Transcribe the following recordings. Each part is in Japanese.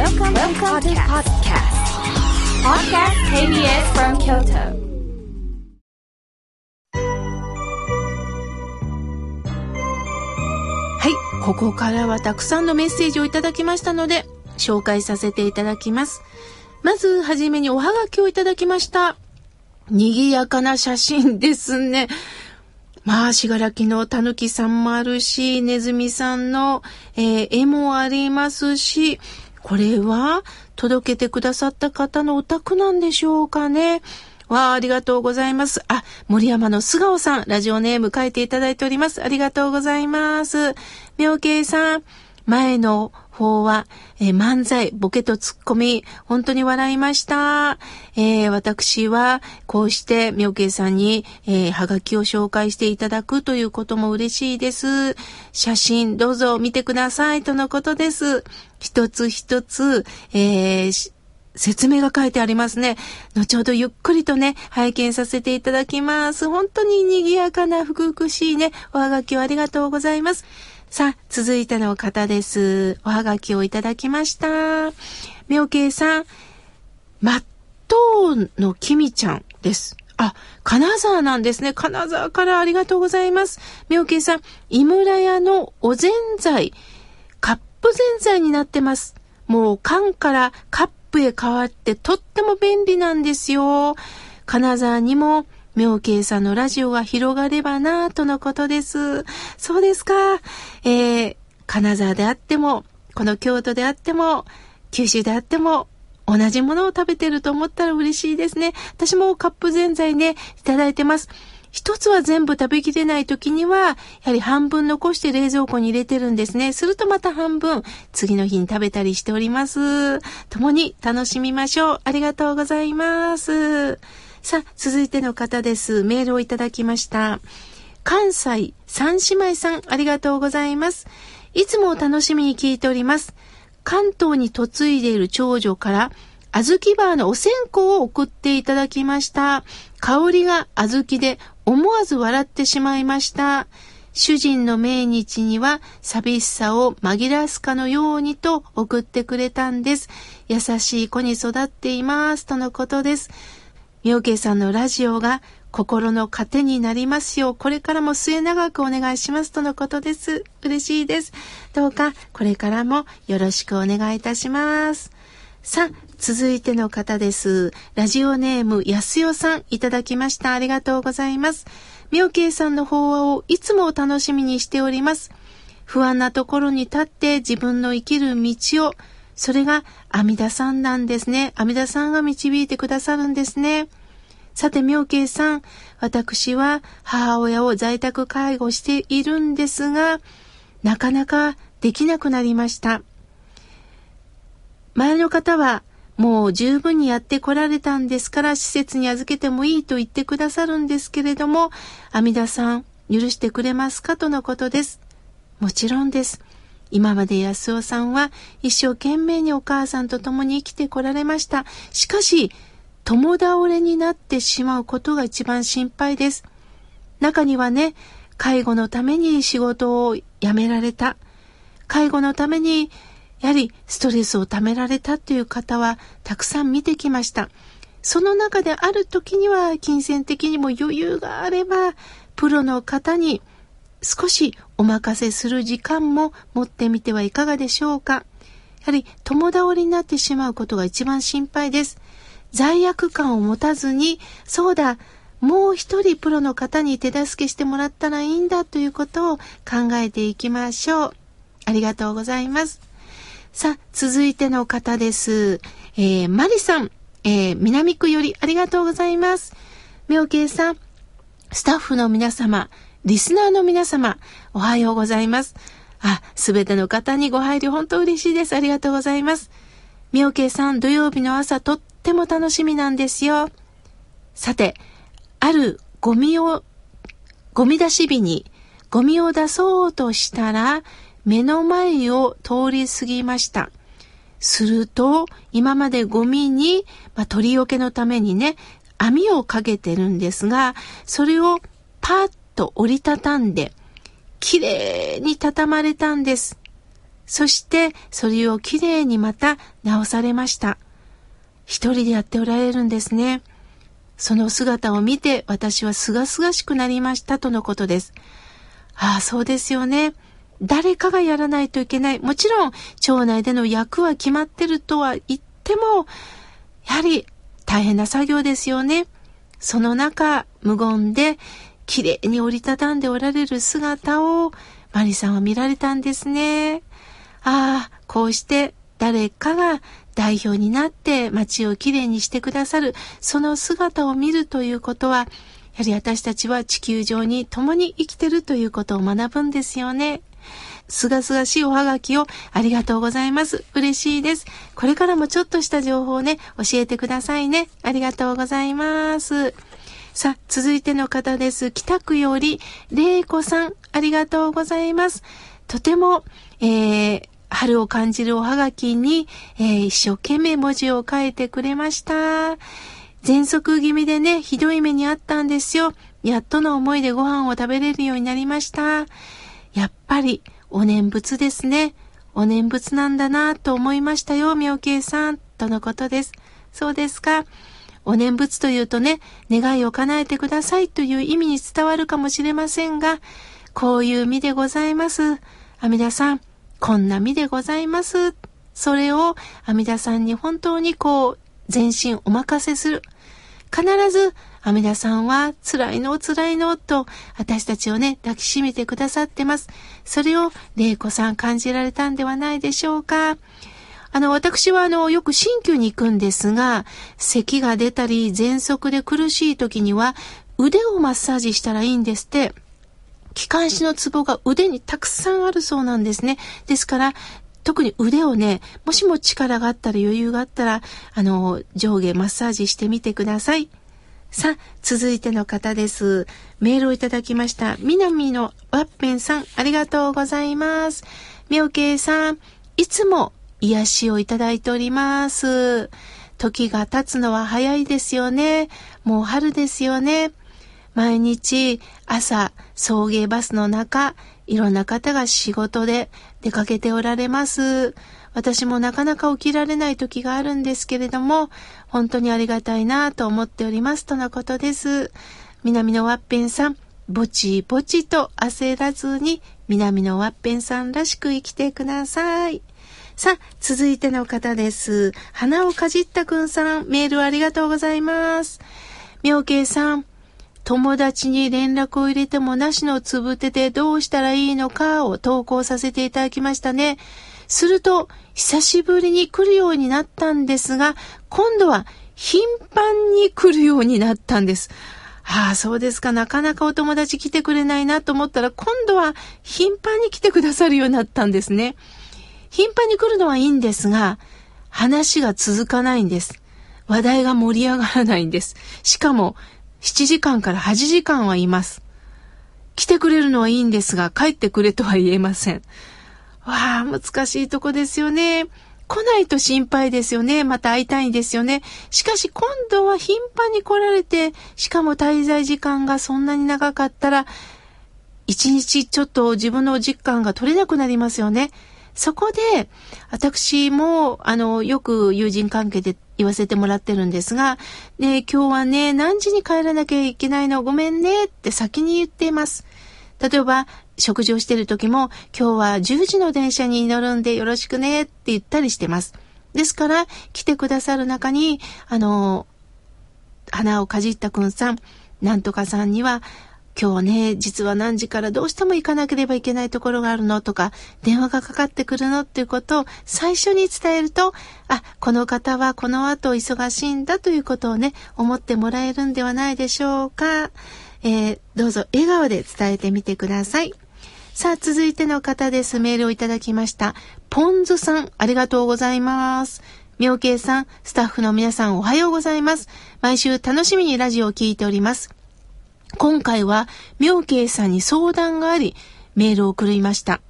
Welcome, Welcome to podcast. Podcast KBS from Kyoto. はい、ここからはたくさんのメッセージをいただきましたので、紹介させていただきます。まず、はじめにおはがきをいただきました。賑やかな写真ですね。まあ、しがらきのたぬきさんもあるし、ねずみさんの、えー絵もありますし、これは届けてくださった方のお宅なんでしょうかね。わあ、ありがとうございます。あ、森山の素顔さん、ラジオネーム書いていただいております。ありがとうございます。妙慶さん、前の方は、えー漫才、ボケとツッコミ、本当に笑いました。えー私は、こうして、妙慶さんに、えーはがきを紹介していただくということも嬉しいです。写真、どうぞ見てください、とのことです。一つ一つ、えー説明が書いてありますね。後ほどゆっくりとね、拝見させていただきます。本当に賑やかな、ふくふくしいね、おはがきをありがとうございます。さあ、続いての方です。おはがきをいただきました。妙慶さん、まっとうのきみちゃんです。あ、金沢なんですね。金沢からありがとうございます。妙慶さん、井村屋のおぜんざい、カップぜんざいになってます。もう缶からカップへ変わってとっても便利なんですよ。金沢にも妙慶さんのラジオが広がればなぁとのことです。そうですか。えー、金沢であっても、この京都であっても、九州であっても、同じものを食べてると思ったら嬉しいですね。私もカップぜんざいね、いただいてます。一つは全部食べきれない時には、やはり半分残して冷蔵庫に入れてるんですね。するとまた半分、次の日に食べたりしております。共に楽しみましょう。ありがとうございます。さあ、続いての方です。メールをいただきました。関西三姉妹さん、ありがとうございます。いつも楽しみに聞いております。関東に嫁いでいる長女から、小豆バーのお線香を送っていただきました。香りが小豆で思わず笑ってしまいました。主人の命日には寂しさを紛らすかのようにと送ってくれたんです。優しい子に育っています。とのことです。妙慶さんのラジオが心の糧になりますよう、これからも末永くお願いしますとのことです。嬉しいです。どうかこれからもよろしくお願いいたします。さあ、続いての方です。ラジオネーム、やすよさん、いただきました。ありがとうございます。妙慶さんの法話をいつも楽しみにしております。不安なところに立って自分の生きる道を、それが阿弥陀さんなんですね。阿弥陀さんが導いてくださるんですね。さて、妙慶さん、私は母親を在宅介護しているんですが、なかなかできなくなりました。前の方は、もう十分にやってこられたんですから、施設に預けてもいいと言ってくださるんですけれども、阿弥陀さん、許してくれますか？とのことです。もちろんです。今まで安尾さんは一生懸命にお母さんと共に生きてこられました。しかし、共倒れになってしまうことが一番心配です。中にはね、介護のために仕事を辞められた。介護のために、やはりストレスをためられたという方はたくさん見てきました。その中である時には金銭的にも余裕があれば、プロの方に少しお任せする時間も持ってみてはいかがでしょうか。やはり共倒れになってしまうことが一番心配です。罪悪感を持たずに、そうだ、もう一人プロの方に手助けしてもらったらいいんだということを考えていきましょう。ありがとうございます。さあ、続いての方です。えー、マリさん、えー、南区よりありがとうございます。妙慶さん、スタッフの皆様、リスナーの皆様、おはようございます。あ、すべての方にご配慮本当嬉しいです。ありがとうございます。妙慶さん、土曜日の朝とっても楽しみなんですよ。さて、あるゴミを、ゴミ出し日にゴミを出そうとしたら、目の前を通り過ぎました。すると、今までゴミに、まあ、取り除けのためにね、網をかけてるんですが、それをパッと折りたたんで、綺麗に畳まれたんです。そしてそれをきれいにまた直されました。一人でやっておられるんですね。その姿を見て私は清々しくなりましたとのことです。ああ、そうですよね。誰かがやらないといけない。もちろん、町内での役は決まってるとは言っても、やはり大変な作業ですよね。その中、無言で、綺麗に折りたたんでおられる姿を、マリさんは見られたんですね。ああ、こうして誰かが代表になって街をきれいにしてくださる、その姿を見るということは、やはり私たちは地球上に共に生きてるということを学ぶんですよね。すがすがしいおはがきをありがとうございます。嬉しいです。これからもちょっとした情報をね、教えてくださいね。ありがとうございます。さあ、続いての方です。北区より、れいこさん、ありがとうございます。とても、えー、春を感じるおはがきに、えー、一生懸命文字を書いてくれました。喘息気味でね、ひどい目にあったんですよ。やっとの思いでご飯を食べれるようになりました。やっぱり、お念仏ですね。お念仏なんだなと思いましたよ、妙慶さん。とのことです。そうですか。お念仏というとね、願いを叶えてくださいという意味に伝わるかもしれませんが、こういう身でございます。阿弥陀さん、こんな身でございます。それを阿弥陀さんに本当にこう、全身お任せする。必ず阿弥陀さんは辛いの辛いのと私たちをね、抱きしめてくださってます。それを玲子さん感じられたんではないでしょうか。あの、私はあの、よく鍼灸に行くんですが、咳が出たり、喘息で苦しい時には、腕をマッサージしたらいいんですって。気管支のツボが腕にたくさんあるそうなんですね。ですから、特に腕をね、もしも力があったら余裕があったら、あの、上下マッサージしてみてください。さあ、続いての方です。メールをいただきました。南のワッペンさん、ありがとうございます。みょうけいさん、いつも癒しをいただいております。時が経つのは早いですよね。もう春ですよね。毎日朝送迎バスの中、いろんな方が仕事で出かけておられます。私もなかなか起きられない時があるんですけれども、本当にありがたいなと思っておりますとのことです。南のワッペンさん、ぼちぼちと焦らずに、南のワッペンさんらしく生きてください。さあ、続いての方です。花をかじったくんさん、メールありがとうございます。妙慶さん、友達に連絡を入れてもなしのつぶてでどうしたらいいのかを投稿させていただきましたね。すると、久しぶりに来るようになったんですが、今度は頻繁に来るようになったんです。ああ、そうですか。なかなかお友達来てくれないなと思ったら、今度は頻繁に来てくださるようになったんですね。頻繁に来るのはいいんですが、話が続かないんです。話題が盛り上がらないんです。しかも、7時間から8時間はいます。来てくれるのはいいんですが、帰ってくれとは言えません。わあ、難しいとこですよね。来ないと心配ですよね。また会いたいんですよね。しかし今度は頻繁に来られて、しかも滞在時間がそんなに長かったら、一日ちょっと自分の実感が取れなくなりますよね。そこで、私も、あの、よく友人関係で言わせてもらってるんですが、ね今日はね、何時に帰らなきゃいけないの？ごめんねって先に言っています。例えば、食事をしてる時も、今日は10時の電車に乗るんでよろしくねって言ったりしてます。ですから、来てくださる中に、あの、花をかじったくんさん、なんとかさんには、今日ね、実は何時からどうしても行かなければいけないところがあるのとか、電話がかかってくるのっていうことを最初に伝えると、あ、この方はこの後忙しいんだということをね、思ってもらえるんではないでしょうか。えー、どうぞ笑顔で伝えてみてください。さあ、続いての方です。メールをいただきました。ポンズさん、ありがとうございます。妙慶さん、スタッフの皆さんおはようございます。毎週楽しみにラジオを聴いております。今回は妙慶さんに相談があり、メールを送りました。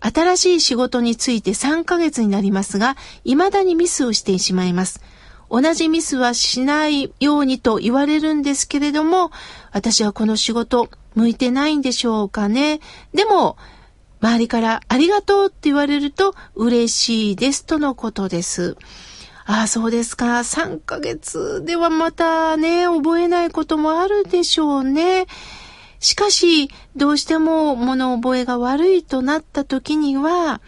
新しい仕事について3ヶ月になりますが、未だにミスをしてしまいます。同じミスはしないようにと言われるんですけれども、私はこの仕事向いてないんでしょうかね。でも、周りからありがとうって言われると嬉しいですとのことです。ああ、そうですか。3ヶ月ではまたね、覚えないこともあるでしょうね。しかし、どうしても物覚えが悪いとなった時には、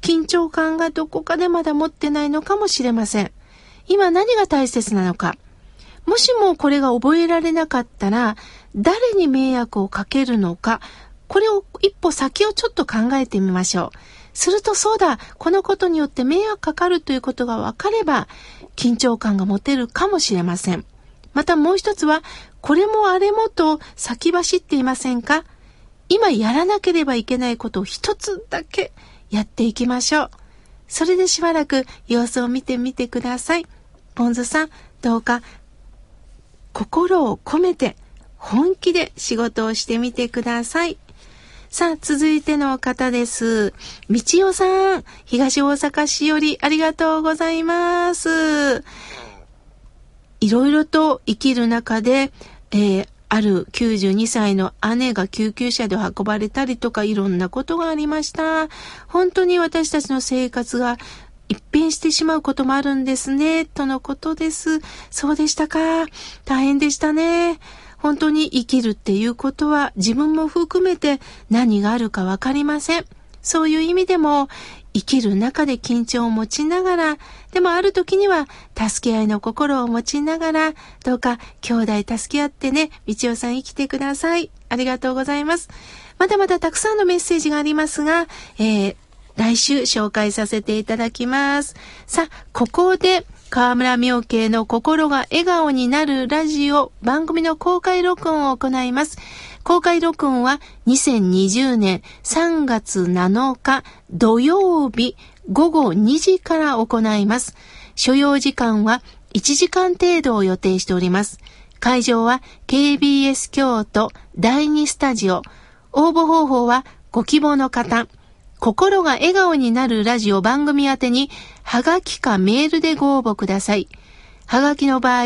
緊張感がどこかでまだ持ってないのかもしれません。今何が大切なのか。もしもこれが覚えられなかったら、誰に迷惑をかけるのか、これを一歩先をちょっと考えてみましょう。するとそうだ、このことによって迷惑かかるということが分かれば、緊張感が持てるかもしれません。またもう一つは、これもあれもと先走っていませんか？今やらなければいけないことを一つだけやっていきましょう。それでしばらく様子を見てみてください。ポンズさん、どうか心を込めて本気で仕事をしてみてください。さあ、続いての方です。みちおさん、東大阪市よりありがとうございます。いろいろと生きる中で、えー、ある92歳の姉が救急車で運ばれたりとかいろんなことがありました。本当に私たちの生活が一変してしまうこともあるんですね、とのことです。そうでしたか。大変でしたね。本当に生きるっていうことは自分も含めて何があるかわかりません。そういう意味でも生きる中で緊張を持ちながら、でもある時には助け合いの心を持ちながら、どうか兄弟助け合ってね、道夫さん生きてください。ありがとうございます。まだまだたくさんのメッセージがありますが、えー、来週紹介させていただきます。さあ、ここで河村明慶の心が笑顔になるラジオ番組の公開録音を行います。公開録音は2020年3月7日土曜日午後2時から行います。所要時間は1時間程度を予定しております。会場は KBS 京都第2スタジオ。応募方法はご希望の方、心が笑顔になるラジオ番組宛てに、はがきかメールでご応募ください。はがきの場合、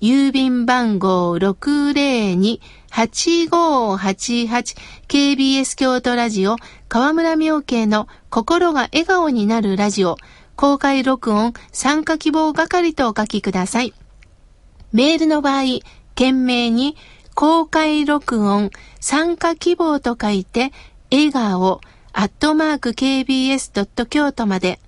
郵便番号602-8588 KBS 京都ラジオ河村明慶の心が笑顔になるラジオ公開録音参加希望係とお書きください。メールの場合、懸命に公開録音参加希望と書いて笑顔アットマーク kbs. 京都まで、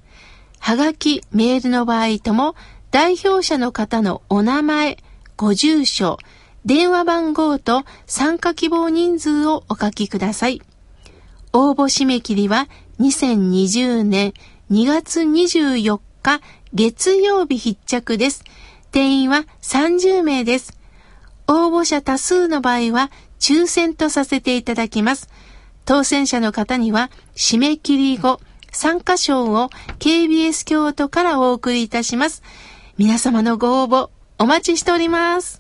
はがき、メールの場合とも、代表者の方のお名前、ご住所、電話番号と参加希望人数をお書きください。応募締め切りは2020年2月24日月曜日必着です。定員は30名です。応募者多数の場合は抽選とさせていただきます。当選者の方には締め切り後、参加賞を KBS 京都からお送りいたします。皆様のご応募お待ちしております。